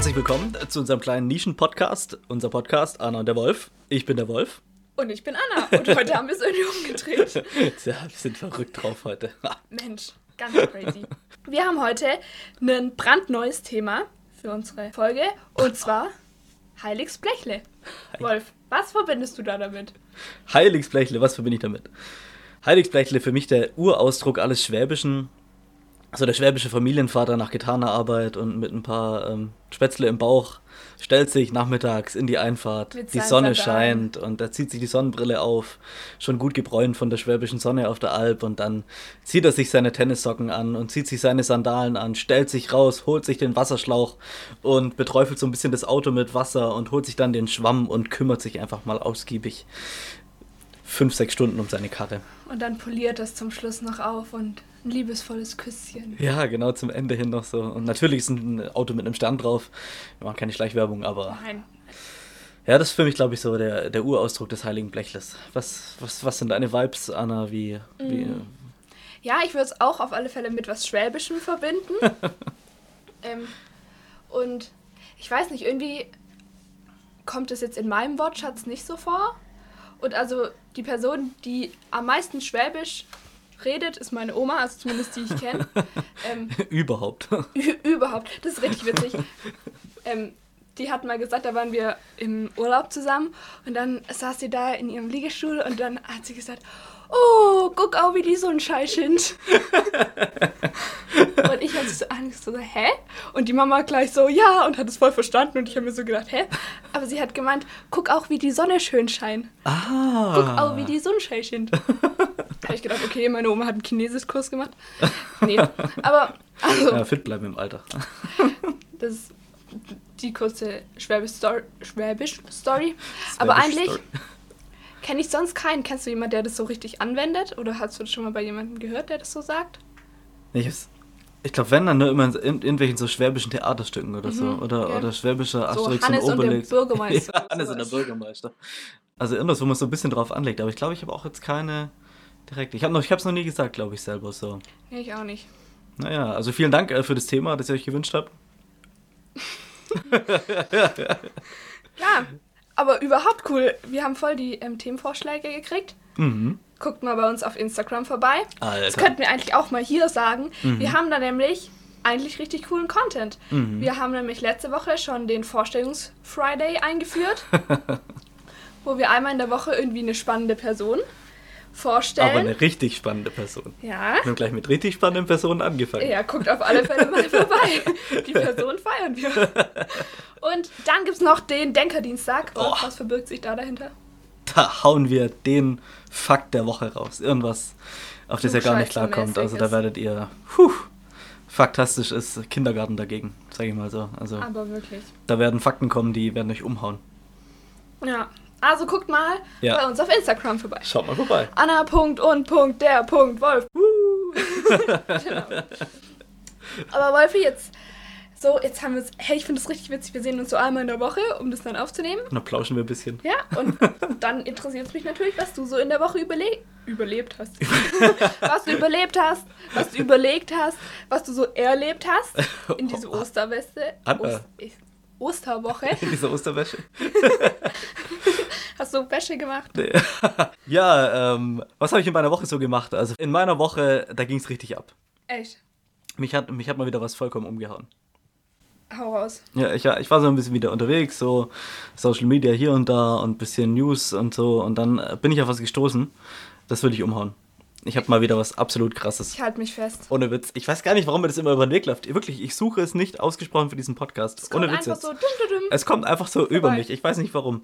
Herzlich willkommen zu unserem kleinen Nischen-Podcast. Unser Podcast Anna und der Wolf. Ich bin der Wolf. Und ich bin Anna. Und heute haben wir es irgendwie umgedreht. ja, wir sind verrückt drauf heute. Mensch, ganz crazy. Wir haben heute ein brandneues Thema für unsere Folge. Und zwar Heiligsblechle. Wolf, was verbindest du da damit? Heiligsblechle, was verbinde ich damit? Heiligsblechle für mich der Urausdruck alles Schwäbischen. Also der schwäbische Familienvater nach getaner Arbeit und mit ein paar ähm, Spätzle im Bauch stellt sich nachmittags in die Einfahrt. Mit die Sonne scheint und er zieht sich die Sonnenbrille auf, schon gut gebräunt von der schwäbischen Sonne auf der Alp und dann zieht er sich seine Tennissocken an und zieht sich seine Sandalen an, stellt sich raus, holt sich den Wasserschlauch und beträufelt so ein bisschen das Auto mit Wasser und holt sich dann den Schwamm und kümmert sich einfach mal ausgiebig fünf, sechs Stunden um seine Karre. Und dann poliert das zum Schluss noch auf und ein liebesvolles Küsschen. Ja, genau, zum Ende hin noch so. Und natürlich ist ein Auto mit einem Stern drauf. Wir machen keine Schleichwerbung, aber Nein. ja, das ist für mich, glaube ich, so der, der Urausdruck des heiligen Blechles. Was, was, was sind deine Vibes, Anna? Wie, wie Ja, ich würde es auch auf alle Fälle mit was Schwäbischem verbinden. ähm, und ich weiß nicht, irgendwie kommt es jetzt in meinem Wortschatz nicht so vor. Und also die Person, die am meisten Schwäbisch redet, ist meine Oma, also zumindest die ich kenne. ähm, überhaupt? Überhaupt. Das ist richtig witzig. ähm, die hat mal gesagt, da waren wir im Urlaub zusammen und dann saß sie da in ihrem Liegestuhl und dann hat sie gesagt, oh, guck auch, wie die Sonnenschein sind. und ich habe so Angst, so, hä? Und die Mama gleich so, ja, und hat es voll verstanden und ich habe mir so gedacht, hä? Aber sie hat gemeint, guck auch, wie die Sonne schön scheint. Ah. Guck auch, wie die Sonnenschein sind. habe ich gedacht, okay, meine Oma hat einen Chinesischkurs gemacht. Nee, aber also, Ja, fit bleiben im Alter. das ist die kurze Schwäbisch-Story. Aber Schwäbisch eigentlich Story. kenne ich sonst keinen. Kennst du jemanden, der das so richtig anwendet? Oder hast du das schon mal bei jemandem gehört, der das so sagt? Ich, ich glaube, wenn, dann nur immer in, in irgendwelchen so schwäbischen Theaterstücken oder so. Oder, Mhm, ja. oder schwäbischer So Asterix Hannes und und der Obelix. Bürgermeister ja, Hannes und der. Bürgermeister. Also irgendwas, wo man so ein bisschen drauf anlegt. Aber ich glaube, ich habe auch jetzt keine direkt. Ich habe noch, ich habe es noch nie gesagt, glaube ich selber so. Nee, ich auch nicht. Naja, also vielen Dank äh, für das Thema, das ihr euch gewünscht habt. Ja, aber überhaupt cool. Wir haben voll die ähm, Themenvorschläge gekriegt. Mhm. Guckt mal bei uns auf Instagram vorbei. Das Alter. könnten wir eigentlich auch mal hier sagen. Mhm. Wir haben da nämlich eigentlich richtig coolen Content. Wir haben nämlich letzte Woche schon den Vorstellungs-Friday eingeführt, wo wir einmal in der Woche irgendwie eine spannende Person vorstellen. Aber eine richtig spannende Person. ja. Wir haben gleich mit richtig spannenden Personen angefangen. Ja, guckt auf alle Fälle mal vorbei. Die Person feiern wir. Und dann gibt es noch den Denkerdienstag. Und Oh. was verbirgt sich da dahinter? Da hauen wir den Fakt der Woche raus. Irgendwas, auf das ihr gar nicht klarkommt. Also da werdet ihr. Puh, faktastisch ist Kindergarten dagegen, sage ich mal so. Also Aber wirklich. da werden Fakten kommen, die werden euch umhauen. Ja. Also guckt mal Ja. bei uns auf Instagram vorbei. Schaut mal vorbei. Anna. Punkt und Punkt der Punkt Wolf. genau. Aber Wolfi, jetzt so, jetzt haben wir es. Hey, ich finde es richtig witzig. Wir sehen uns so einmal in der Woche, um das dann aufzunehmen. Und dann plauschen wir ein bisschen. Ja, und dann interessiert es mich natürlich, was du so in der Woche überle überlebt hast. was du überlebt hast, was du überlegt hast, was du so erlebt hast in diese Osterweste. Anna. Ost Osterwoche. In dieser Osterwäsche. Hast du Wäsche gemacht? ja, ähm, was habe ich in meiner Woche so gemacht? Also in meiner Woche, da ging es richtig ab. Echt? Mich hat, mich hat mal wieder was vollkommen umgehauen. Hau raus. Ja, ich, war- ich war so ein bisschen wieder unterwegs, so Social Media hier und da und ein bisschen News und so. Und dann äh, bin ich auf was gestoßen. Das würde ich umhauen. Ich habe mal wieder was absolut krasses. Ich halte mich fest. Ohne Witz. Ich weiß gar nicht, warum mir das immer über den Weg läuft. Wirklich, ich suche es nicht ausgesprochen für diesen Podcast. Es kommt Ohne Witz so. Dum, dum, dum. Es kommt einfach so über mich. Ich weiß nicht warum.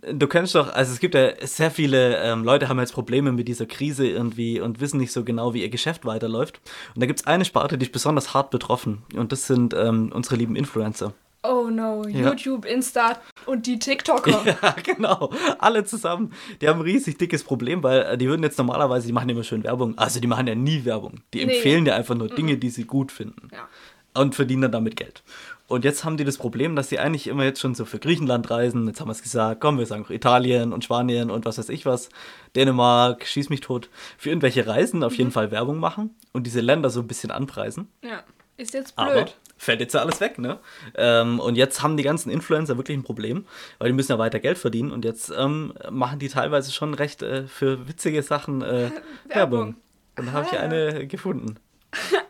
Du kennst doch, also es gibt ja sehr viele ähm, Leute haben jetzt Probleme mit dieser Krise irgendwie und wissen nicht so genau, wie ihr Geschäft weiterläuft. Und da gibt es eine Sparte, die ist besonders hart betroffen. Und das sind ähm, unsere lieben Influencer. Oh no. Ja. YouTube, Insta und die TikToker. Ja, genau. Alle zusammen. Die haben ein riesig dickes Problem, weil äh, die würden jetzt normalerweise, die machen immer schön Werbung. Also die machen ja nie Werbung. Die Nee. empfehlen dir einfach nur Dinge, die sie gut finden. Ja. Und verdienen dann damit Geld. Und jetzt haben die das Problem, dass sie eigentlich immer jetzt schon so für Griechenland reisen. Jetzt haben wir es gesagt, komm, wir sagen auch Italien und Spanien und was weiß ich was. Dänemark, schieß mich tot. Für irgendwelche Reisen auf jeden Fall Werbung machen und diese Länder so ein bisschen anpreisen. ja. Ist jetzt Aber blöd. fällt jetzt ja alles weg, ne? Ähm, und jetzt haben die ganzen Influencer wirklich ein Problem, weil die müssen ja weiter Geld verdienen und jetzt ähm, machen die teilweise schon recht äh, für witzige Sachen äh, Werbung. Und da habe ich Ah. eine gefunden.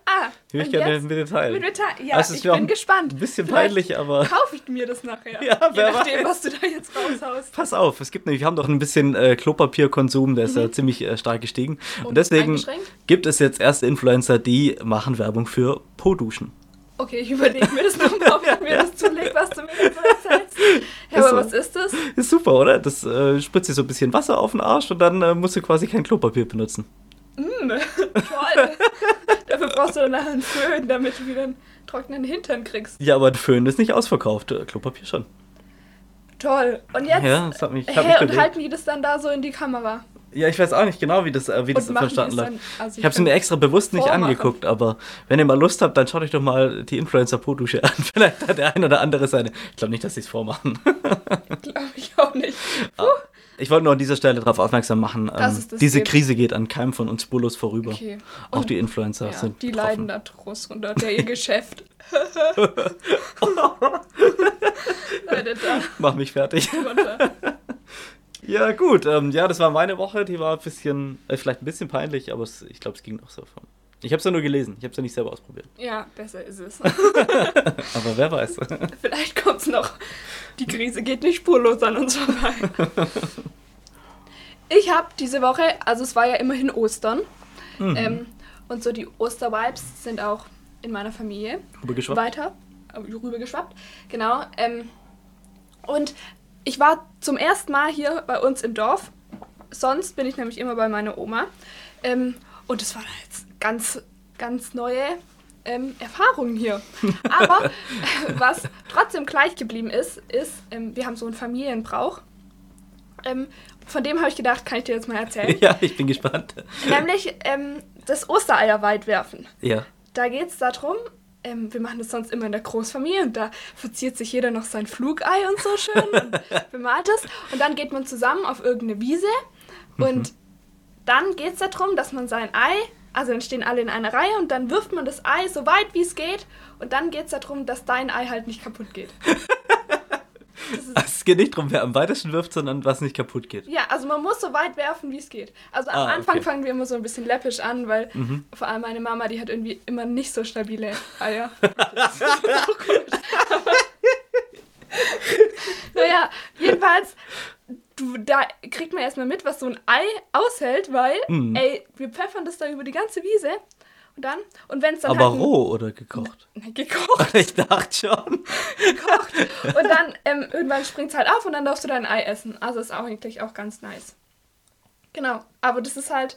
Würde ich gerne mit teilen. Mit Detail. Ja, Also ich bin gespannt. Ein bisschen Vielleicht peinlich, aber Kaufe ich mir das nachher. Ja, Je wer nachdem, weiß. was du da jetzt raushaust. pass auf, es gibt nämlich, wir haben doch ein bisschen äh, Klopapierkonsum, der ist ja ziemlich äh, stark gestiegen. Und, Und deswegen gibt es jetzt erste Influencer, die machen Werbung für Po-Duschen. Okay, ich überlege mir das nochmal, ob ich mir das zulege, was du mir jetzt erzählst. Ja, aber so. was ist das? Ist super, oder? Das äh, spritzt dir so ein bisschen Wasser auf den Arsch und dann äh, musst du quasi kein Klopapier benutzen. Mm, toll. Brauchst du dann nachher einen Föhn, damit du wieder einen trockenen Hintern kriegst. Ja, aber der Föhn ist nicht ausverkauft, äh, Klopapier schon. Toll. Und jetzt, Ja, das hat mich, hat mich und halten die das dann da so in die Kamera? Ja, ich weiß auch nicht genau, wie das, äh, wie das Und verstanden es läuft. also ich habe sie mir extra bewusst nicht vormachen. angeguckt, aber wenn ihr mal Lust habt, dann schaut euch doch mal die Influencer-Po-Dusche an. Vielleicht hat der ein oder andere seine. Ich glaube nicht, dass sie es vormachen. Glaube ich auch nicht. Ich wollte nur an dieser Stelle darauf aufmerksam machen, Dass ähm, das diese gibt. Krise geht an keinem von uns spurlos vorüber. Okay. Auch die Influencer Ja, sind die betroffen. leiden da draus unter der ihr Geschäft. Mach mich fertig. Ja, gut. Ähm, ja, das war meine Woche. Die war ein bisschen, äh, vielleicht ein bisschen peinlich, aber es, ich glaube, es ging auch so. Von. Ich habe es ja nur gelesen. Ich habe es ja nicht selber ausprobiert. Ja, besser ist es. Aber wer weiß. Vielleicht kommt's noch. Die Krise geht nicht spurlos an uns vorbei. Ich habe diese Woche, also es war ja immerhin Ostern, Mhm. ähm, und so die Oster-Vibes sind auch in meiner Familie Rübergeschwappt? weiter äh, rübergeschwappt. Genau. Ähm, und ich war zum ersten Mal hier bei uns im Dorf. Sonst bin ich nämlich immer bei meiner Oma. Ähm, und es war jetzt ganz, ganz neue ähm, Erfahrungen hier. Aber äh, was trotzdem gleich geblieben ist, ist, ähm, wir haben so einen Familienbrauch. Ähm, von dem habe ich gedacht, kann ich dir jetzt mal erzählen. Ja, ich bin gespannt. Nämlich ähm, das Ostereier weit werfen. Ja. Da geht es darum, ähm, wir machen das sonst immer in der Großfamilie und da verziert sich jeder noch sein Flugei und so schön und bemalt es. Und dann geht man zusammen auf irgendeine Wiese und dann geht es darum, dass man sein Ei, also dann stehen alle in einer Reihe und dann wirft man das Ei so weit wie es geht und dann geht es darum, dass dein Ei halt nicht kaputt geht. Es geht nicht darum, wer am weitesten wirft, sondern was nicht kaputt geht. Ja, also man muss so weit werfen, wie es geht. Also am Ah, Anfang okay. fangen wir immer so ein bisschen läppisch an, weil vor allem meine Mama, die hat irgendwie immer nicht so stabile Eier. Das ist komisch. Aber- naja, jedenfalls, du, da kriegt man erstmal mit, was so ein Ei aushält, weil, Mhm. ey, wir pfeffern das da über die ganze Wiese und dann, und wenn es dann Aber halt roh oder gekocht? Na, gekocht, Ich dachte schon. gekocht. Und dann ähm, irgendwann springt es halt auf und dann darfst du dein Ei essen. Also ist auch eigentlich auch ganz nice. Genau, aber das ist halt,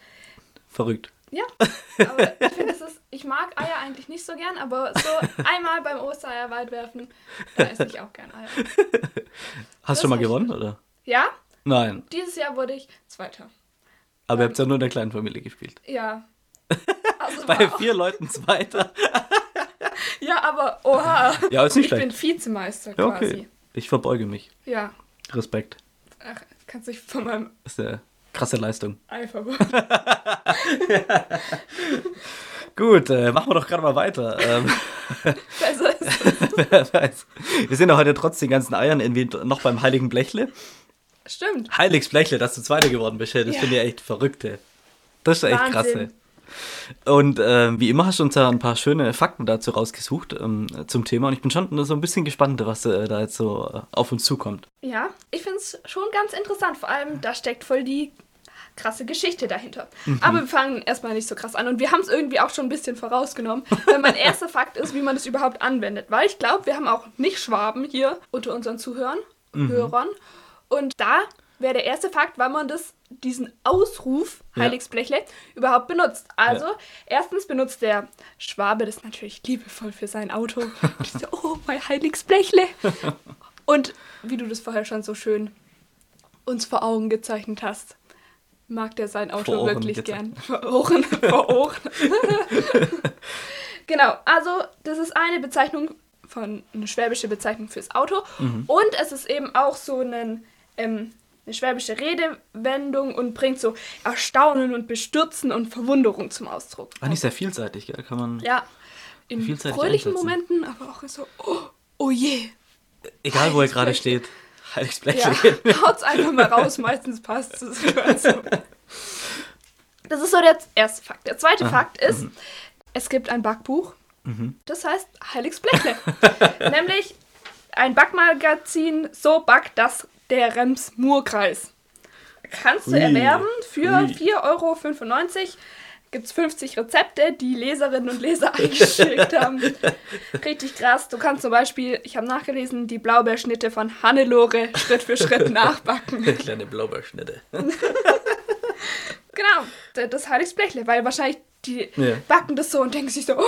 Verrückt. ja, aber ich finde, es ist, ich mag Eier eigentlich nicht so gern, aber so einmal beim Ostereier weit werfen, da esse ich auch gern Eier. Hast Das du schon mal gewonnen, oder? Ja, Nein. dieses Jahr wurde ich Zweiter. Aber ihr habt ja nur in der kleinen Familie gespielt. Ja. Also Bei vier Leuten Zweiter. ja, aber oha. Ja, ist nicht ich bin schlecht. Vizemeister Ja, quasi. okay. Ich verbeuge mich. Ja. Respekt. Ach, kannst dich von meinem Das ist eine krasse Leistung. Ei verwundern. Gut, äh, machen wir doch gerade mal weiter. Ähm, Besser ist es. wer weiß. Wir sind ja heute trotz den ganzen Eiern irgendwie noch beim Heiligen Blechle. Stimmt. Heiliges Blechle, dass du Zweiter geworden bist. Das Ja. finde ich echt verrückt. ey. Das ist echt Wahnsinn. krass. ey. Und ähm, wie immer hast du uns ja ein paar schöne Fakten dazu rausgesucht ähm, zum Thema. Und ich bin schon so ein bisschen gespannt, was äh, da jetzt so äh, auf uns zukommt. Ja, ich finde es schon ganz interessant. Vor allem, da steckt voll die krasse Geschichte dahinter. Aber wir fangen erstmal nicht so krass an. Und wir haben es irgendwie auch schon ein bisschen vorausgenommen. Weil mein erster Fakt ist, wie man das überhaupt anwendet. Weil ich glaube, wir haben auch nicht Schwaben hier unter unseren Zuhörern. Hörern. Und da wäre der erste Fakt, weil man das, diesen Ausruf Ja. Heiligsblechle überhaupt benutzt. Also, erstens benutzt der Schwabe das natürlich liebevoll für sein Auto. So, oh, mein Heiligsblechle. Und wie du das vorher schon so schön uns vor Augen gezeichnet hast, mag der sein Auto wirklich gezeichnet. gern. Vor Ohren. vor Ohren. genau, also das ist eine Bezeichnung von, eine schwäbische Bezeichnung fürs Auto. Mhm. Und es ist eben auch so einen, ähm, eine schwäbische Redewendung und bringt so Erstaunen und Bestürzen und Verwunderung zum Ausdruck. War nicht sehr vielseitig, gell? Kann man. Ja, in fröhlichen einsetzen. Momenten, aber auch so, oh, oh je. Egal, wo er gerade steht. Heiligsblechle. Ja, haut's einfach mal raus, meistens passt zur Situation. Das ist so der erste Fakt. Der zweite Fakt ist, es gibt ein Backbuch, das heißt Heiligsblechle. Nämlich ein Backmagazin, so backt das der Rems Murkreis. Kannst du Ui. erwerben für Ui. 4,95 Euro. Gibt es 50 Rezepte, die Leserinnen und Leser eingeschickt haben. Richtig krass. Du kannst zum Beispiel, ich habe nachgelesen, die Blaubeerschnitte von Hannelore Schritt für Schritt nachbacken. Kleine Blaubeerschnitte. Genau, das Heiligsblechle, weil wahrscheinlich die Ja. backen das so und denken sich so, oh,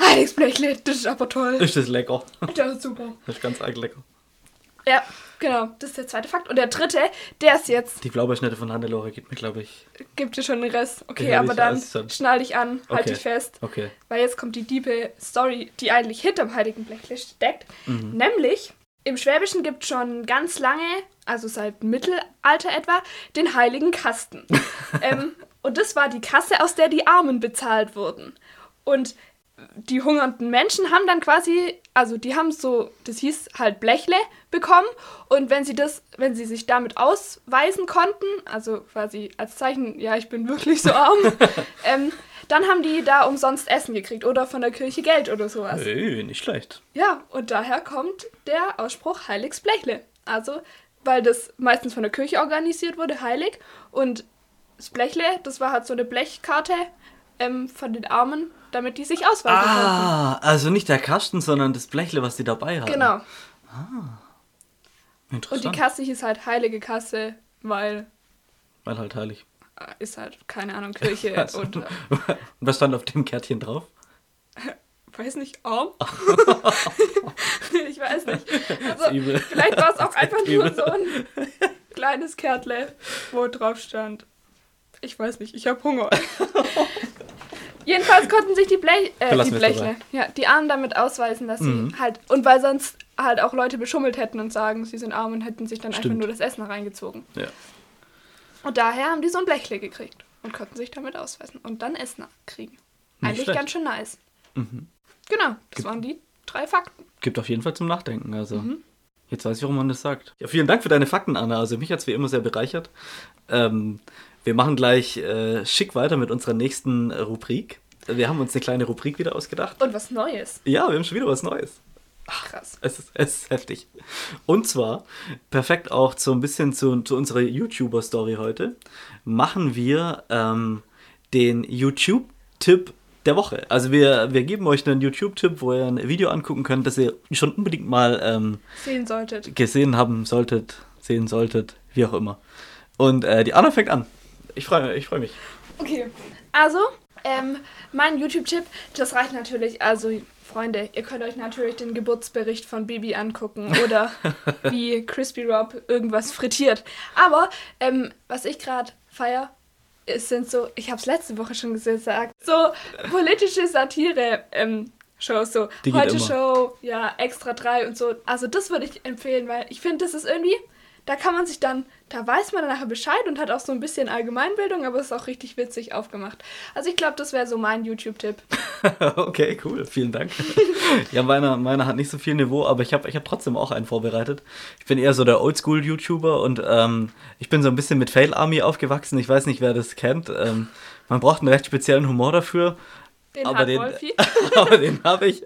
Heiligsblechle, das ist aber toll. Ist das lecker? Das ist super. Das ist ganz arg lecker. Ja, genau, das ist der zweite Fakt. Und der dritte, der ist jetzt, Die Blaubeerschnitte von Hannelore gibt mir, glaube ich. gibt dir schon den Rest. Okay, aber dann schnall dich an, halt Okay. dich fest. Okay. Weil jetzt kommt die diebe Story, die eigentlich hinterm Heiligen Blechle steckt. Mhm. Nämlich, im Schwäbischen gibt es schon ganz lange, also seit Mittelalter etwa, den Heiligen Kasten. ähm, und das war die Kasse, aus der die Armen bezahlt wurden. Und die hungernden Menschen haben dann quasi, also die haben so, das hieß halt Blechle bekommen und wenn sie das, wenn sie sich damit ausweisen konnten, also quasi als Zeichen, ja, ich bin wirklich so arm, ähm, dann haben die da umsonst Essen gekriegt oder von der Kirche Geld oder sowas. Hey, nicht schlecht. Ja, und daher kommt der Ausspruch Heiligs Blechle. Also, weil das meistens von der Kirche organisiert wurde, heilig. Und das Blechle, das war halt so eine Blechkarte ähm, von den Armen, damit die sich ausweisen konnten. Ah, also nicht der Kasten, sondern das Blechle, was die dabei haben. Genau. Und Interessant. die Kasse hieß halt Heilige Kasse, weil Weil halt heilig. äh, ist halt, keine Ahnung, Kirche Also, und äh, und was stand auf dem Kärtchen drauf? weiß nicht, arm? ich weiß nicht. Also, ist vielleicht war es auch einfach nur so ein kleines Kärtle, wo drauf stand. Ich weiß nicht, ich habe Hunger. Jedenfalls konnten sich die, Blech, äh, die Blechle, ja, die Armen damit ausweisen, dass sie halt, und weil sonst halt auch Leute beschummelt hätten und sagen, sie sind arm und hätten sich dann einfach Stimmt. nur das Essen reingezogen. Ja. Und daher haben die so ein Blechle gekriegt und konnten sich damit ausweisen und dann Essen kriegen. Eigentlich schlecht. ganz schön nice. Mhm. Genau, das waren die drei Fakten. Gibt auf jeden Fall zum Nachdenken. Also, Mhm. jetzt weiß ich, warum man das sagt. Ja, vielen Dank für deine Fakten, Anna. Also, mich hat es wie immer sehr bereichert. Ähm, wir machen gleich äh, schick weiter mit unserer nächsten Rubrik. Wir haben uns eine kleine Rubrik wieder ausgedacht. Und was Neues. Ja, wir haben schon wieder was Neues. Krass. Es ist, es ist heftig. Und zwar, perfekt auch so ein bisschen zu, zu unserer YouTuber-Story heute, machen wir ähm, den YouTube-Tipp der Woche. Also wir, wir geben euch einen YouTube-Tipp, wo ihr ein Video angucken könnt, das ihr schon unbedingt mal ähm, Sehen solltet. gesehen haben solltet, sehen solltet, wie auch immer. Und äh, die Anna fängt an. Ich freue ich freu mich. Okay. Also, ähm, mein YouTube-Tipp, das reicht natürlich, also Freunde, ihr könnt euch natürlich den Geburtsbericht von Bibi angucken oder wie Crispy Rob irgendwas frittiert. Aber ähm, was ich gerade feier, es sind so, ich habe es letzte Woche schon gesagt, so politische Satire. Ähm, Shows, so Heute immer. Show, ja, Extra 3 und so. Also das würde ich empfehlen, weil ich finde, das ist irgendwie, da kann man sich dann, da weiß man dann nachher Bescheid und hat auch so ein bisschen Allgemeinbildung, aber es ist auch richtig witzig aufgemacht. Also ich glaube, das wäre so mein YouTube-Tipp. Okay, cool, vielen Dank. ja, meiner, meiner hat nicht so viel Niveau, aber ich habe ich hab trotzdem auch einen vorbereitet. Ich bin eher so der Oldschool-YouTuber und ähm, ich bin so ein bisschen mit Fail Army aufgewachsen. Ich weiß nicht, wer das kennt. Ähm, man braucht einen recht speziellen Humor dafür, Den Aber den- aber den habe ich.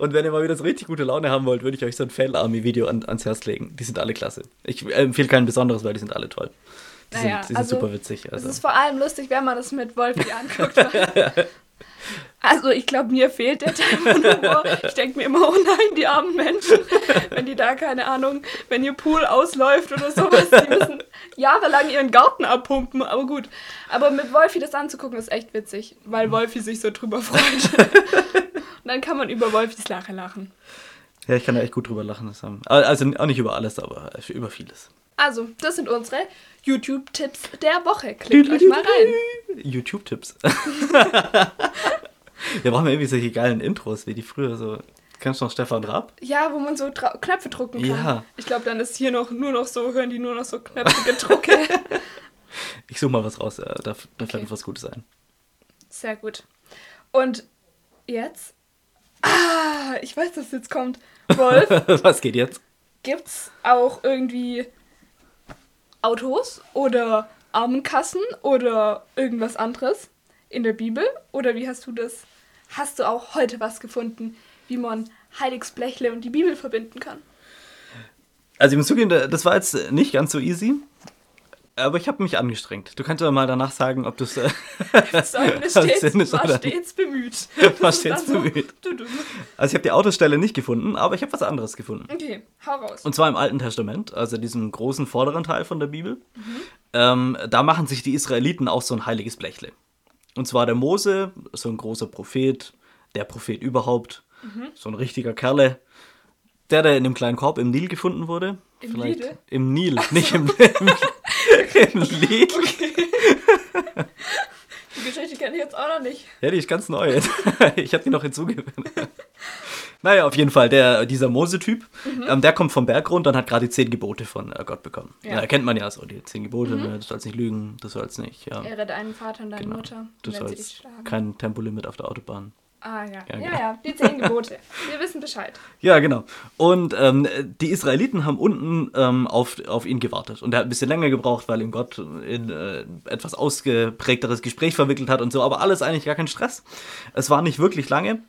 Und wenn ihr mal wieder so richtig gute Laune haben wollt, würde ich euch so ein Fail Army Video an, ans Herz legen. Die sind alle klasse. Ich äh, empfehle kein besonderes, weil die sind alle toll. Die Naja, sind, die sind also, super witzig. Es Also. ist vor allem lustig, wenn man das mit Wolfi anguckt. Also ich glaube, mir fehlt der Humor. Ich denke mir immer, oh nein, die armen Menschen, wenn die da, keine Ahnung, wenn ihr Pool ausläuft oder sowas, die müssen jahrelang ihren Garten abpumpen, aber gut. Aber mit Wolfi das anzugucken, ist echt witzig, weil Wolfi sich so drüber freut. Und dann kann man über Wolfis Lache lachen. Ja, ich kann da echt gut drüber lachen. Also auch nicht über alles, aber über vieles. Also, das sind unsere YouTube-Tipps der Woche. Klickt euch mal rein. YouTube-Tipps. Wir brauchen irgendwie solche geilen Intros, wie die früher so. Kennst du noch Stefan Raab? Ja, wo man so Knöpfe drucken kann. Ja. Ich glaube, dann ist hier noch nur noch so, hören die nur noch so knöpfige Drucke. Ich suche mal was raus, äh, da, da Okay. fällt mir was Gutes ein. Sehr gut. Und jetzt Ah, ich weiß, dass jetzt kommt. Wolf, Was geht jetzt? gibt's auch irgendwie Autos oder Armenkassen oder irgendwas anderes in der Bibel? Oder wie hast du das? Hast du auch heute was gefunden, wie man Heiligsblechle und die Bibel verbinden kann? Also ich muss zugeben, das war jetzt nicht ganz so easy. Aber ich habe mich angestrengt. Du kannst ja mal danach sagen, ob du es äh, stets, war oder stets bemüht. War stets bemüht. du, du. Also ich habe die Autostelle nicht gefunden, aber ich habe was anderes gefunden. Okay, hau raus. Und zwar im Alten Testament, also diesem großen vorderen Teil von der Bibel. Ähm, da machen sich die Israeliten auch so ein heiliges Blechle. Und zwar der Mose, so ein großer Prophet, der Prophet überhaupt, so ein richtiger Kerle, der, der in dem kleinen Korb im Nil gefunden wurde. Im Lidl? Im Nil, nicht im, im, im Lidl. Die Geschichte kenne ich jetzt auch noch nicht. Ja, die ist ganz neu. Ich habe die noch hinzugefügt. Naja, auf jeden Fall, der, dieser Mose-Typ, ähm, der kommt vom Berg runter und hat gerade die zehn Gebote von äh, Gott bekommen. Ja. Ja. kennt man ja so, die zehn Gebote, ne, du sollst nicht lügen, du sollst nicht, ja. Ehre deinen Vater und deine genau. Mutter, Du sollst kein Tempolimit auf der Autobahn. Ah ja. Ja, Ja, genau. ja, die zehn Gebote. Wir wissen Bescheid. Ja, genau. Und ähm, die Israeliten haben unten ähm, auf, auf ihn gewartet. Und er hat ein bisschen länger gebraucht, weil ihm Gott in äh, etwas ausgeprägteres Gespräch verwickelt hat und so. Aber alles eigentlich gar kein Stress. Es war nicht wirklich lange.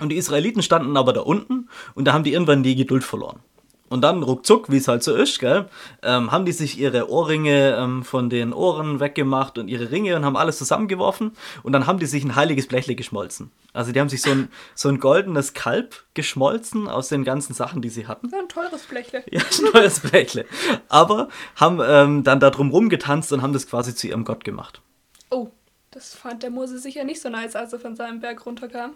Und die Israeliten standen aber da unten und da haben die irgendwann die Geduld verloren. Und dann ruckzuck, wie es halt so ist, gell, ähm, haben die sich ihre Ohrringe ähm, von den Ohren weggemacht und ihre Ringe und haben alles zusammengeworfen und dann haben die sich ein heiliges Blechle geschmolzen. Also die haben sich so ein, so ein goldenes Kalb geschmolzen aus den ganzen Sachen, die sie hatten. Ein teures Blechle. Ja, ein neues Blechle. Aber haben ähm, dann da drum rumgetanzt und haben das quasi zu ihrem Gott gemacht. Oh, das fand der Mose sicher nicht so nice, als er von seinem Berg runterkam.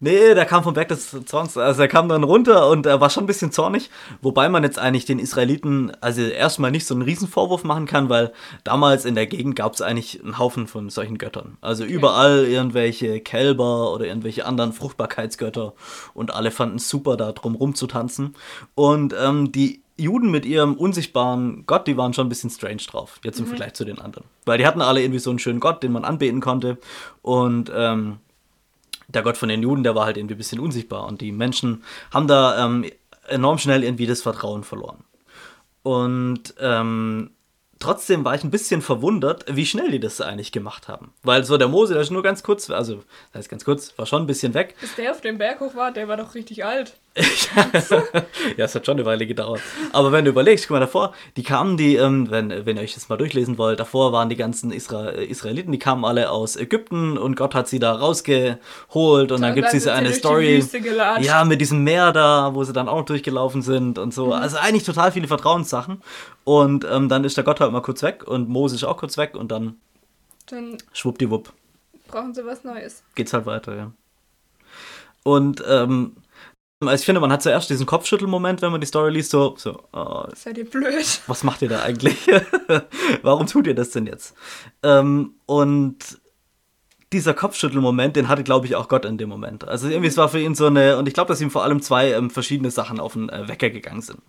Nee, der kam vom Berg des Zorns. Also er kam dann runter und er war schon ein bisschen zornig. Wobei man jetzt eigentlich den Israeliten also erstmal nicht so einen Riesenvorwurf machen kann, weil damals in der Gegend gab es eigentlich einen Haufen von solchen Göttern. Also überall irgendwelche Kälber oder irgendwelche anderen Fruchtbarkeitsgötter und alle fanden es super, da drum rumzutanzen. Und ähm, die Juden mit ihrem unsichtbaren Gott, die waren schon ein bisschen strange drauf, jetzt im Vergleich zu den anderen. Weil die hatten alle irgendwie so einen schönen Gott, den man anbeten konnte. Und ähm, der Gott von den Juden, der war halt irgendwie ein bisschen unsichtbar. Und die Menschen haben da ähm, enorm schnell irgendwie das Vertrauen verloren. Und ähm, trotzdem war ich ein bisschen verwundert, wie schnell die das eigentlich gemacht haben. Weil so der Mose, der ist nur ganz kurz, also das heißt ganz kurz, war schon ein bisschen weg. Bis der auf dem Berg hoch war, der war doch richtig alt. ja, es hat schon eine Weile gedauert. Aber wenn du überlegst, guck mal davor, die kamen, die, ähm, wenn, wenn ihr euch das mal durchlesen wollt, davor waren die ganzen Isra Israeliten, die kamen alle aus Ägypten und Gott hat sie da rausgeholt und dann gibt es diese eine die Story. Gelatscht. Ja, mit diesem Meer da, wo sie dann auch noch durchgelaufen sind und so. Also eigentlich total viele Vertrauenssachen. Und ähm, dann ist der Gott halt mal kurz weg und Mose ist auch kurz weg und dann Dann schwuppdiwupp brauchen sie was Neues. geht's halt weiter, ja. Und ähm, also ich finde, man hat zuerst diesen Kopfschüttelmoment, wenn man die Story liest, so, so oh, Seid ihr blöd? was macht ihr da eigentlich? Warum tut ihr das denn jetzt? Ähm, und dieser Kopfschüttelmoment, den hatte, glaube ich, auch Gott in dem Moment. Also irgendwie, es war für ihn so eine, und ich glaube, dass ihm vor allem zwei ähm, verschiedene Sachen auf den äh, Wecker gegangen sind.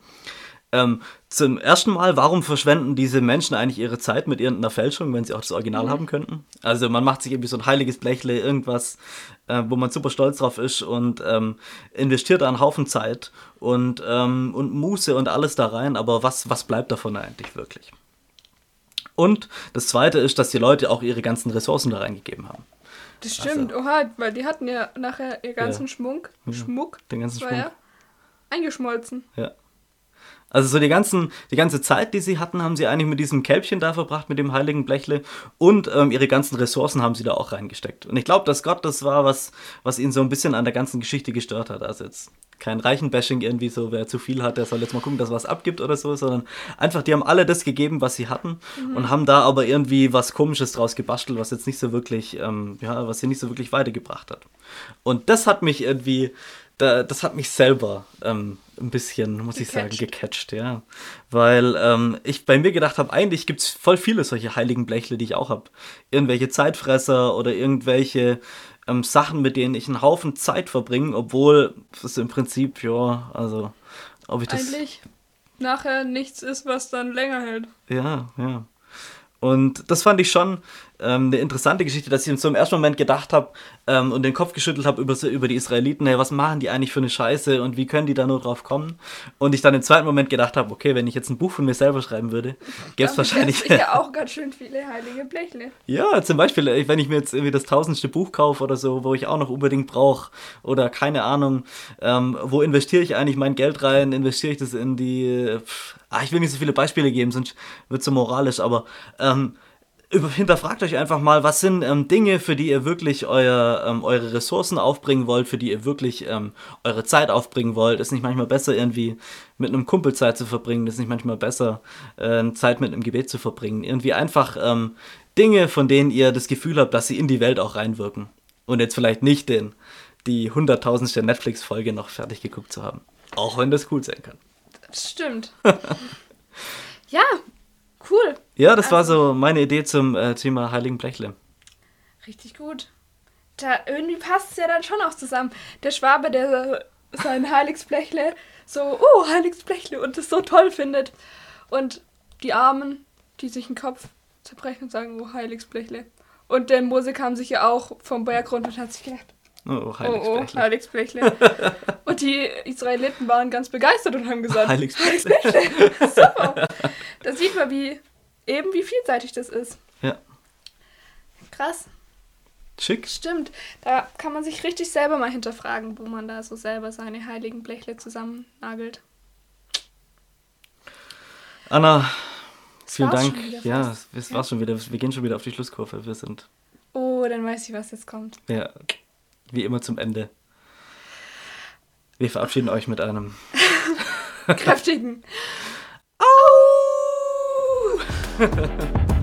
Ähm, zum ersten Mal, warum verschwenden diese Menschen eigentlich ihre Zeit mit irgendeiner Fälschung, wenn sie auch das Original haben könnten? Also man macht sich irgendwie so ein heiliges Blechle, irgendwas, äh, wo man super stolz drauf ist und ähm, investiert da einen Haufen Zeit und, ähm, und Muße und alles da rein, aber was, was bleibt davon eigentlich wirklich? Und das zweite ist, dass die Leute auch ihre ganzen Ressourcen da reingegeben haben. Das stimmt, oha, weil die hatten ja nachher ihr ganzen Ja. Schmuck, Schmuck, Den ganzen Schmuck. ja eingeschmolzen. Ja. Also so die, ganzen, die ganze Zeit, die sie hatten, haben sie eigentlich mit diesem Kälbchen da verbracht, mit dem heiligen Blechle. Und ähm, ihre ganzen Ressourcen haben sie da auch reingesteckt. Und ich glaube, dass Gott das war, was, was ihn so ein bisschen an der ganzen Geschichte gestört hat. Also jetzt kein Reichenbashing irgendwie so, wer zu viel hat, der soll jetzt mal gucken, dass er was abgibt oder so, sondern einfach, die haben alle das gegeben, was sie hatten und haben da aber irgendwie was Komisches draus gebastelt, was jetzt nicht so wirklich, ähm, ja, was sie nicht so wirklich weitergebracht hat. Und das hat mich irgendwie, da, das hat mich selber ähm, ein bisschen, muss ich sagen, Gecatcht. gecatcht, ja. Weil ähm, ich bei mir gedacht habe, eigentlich gibt es voll viele solche heiligen Blechle, die ich auch habe. Irgendwelche Zeitfresser oder irgendwelche ähm, Sachen, mit denen ich einen Haufen Zeit verbringe, obwohl es im Prinzip, ja, also, ob ich das. Eigentlich nachher nichts ist, was dann länger hält. Ja, ja. Und das fand ich schon ähm, eine interessante Geschichte, dass ich so im ersten Moment gedacht habe ähm, und den Kopf geschüttelt habe über, über die Israeliten, hey, was machen die eigentlich für eine Scheiße und wie können die da nur drauf kommen? Und ich dann im zweiten Moment gedacht habe, okay, wenn ich jetzt ein Buch von mir selber schreiben würde, gäbe es wahrscheinlich. ja auch ganz schön viele heilige Blechle. Ja, zum Beispiel, äh, wenn ich mir jetzt irgendwie das tausendste Buch kaufe oder so, wo ich auch noch unbedingt brauche oder keine Ahnung, ähm, wo investiere ich eigentlich mein Geld rein? Investiere ich das in die. Pff, ah, ich will nicht so viele Beispiele geben, sonst wird es so moralisch, aber. Ähm, hinterfragt euch einfach mal, was sind ähm, Dinge, für die ihr wirklich euer, ähm, eure Ressourcen aufbringen wollt, für die ihr wirklich ähm, eure Zeit aufbringen wollt. Ist nicht manchmal besser, irgendwie mit einem Kumpel Zeit zu verbringen? Ist nicht manchmal besser, äh, Zeit mit einem Gebet zu verbringen? Irgendwie einfach ähm, Dinge, von denen ihr das Gefühl habt, dass sie in die Welt auch reinwirken. Und jetzt vielleicht nicht den, die hunderttausendste Netflix-Folge noch fertig geguckt zu haben. Auch wenn das cool sein kann. Das stimmt. ja, Cool. Ja, das also, war so meine Idee zum äh, Thema Heiligen Blechle. Richtig gut. Da irgendwie passt es ja dann schon auch zusammen. Der Schwabe, der sein Heiligsblechle so, oh, Heiligsblechle und das so toll findet. Und die Armen, die sich den Kopf zerbrechen und sagen, oh, Heiligsblechle. Und der Musiker haben sich ja auch vom Berg runter und hat sich gedacht, Oh, Heiligsblechle. Oh, oh, Heiligsblechle. und die Israeliten waren ganz begeistert und haben gesagt, Heiligsblechle. Heiligsblechle. Super. Da sieht man, wie eben wie vielseitig das ist. Ja. Krass. Schick. Stimmt. Da kann man sich richtig selber mal hinterfragen, wo man da so selber seine heiligen Blechle zusammennagelt. Anna, vielen Dank. Ja, es war's schon wieder. Wir gehen schon wieder auf die Schlusskurve. Wir sind. Oh, dann weiß ich, was jetzt kommt. Ja wie immer zum Ende. Wir verabschieden euch mit einem kräftigen Au!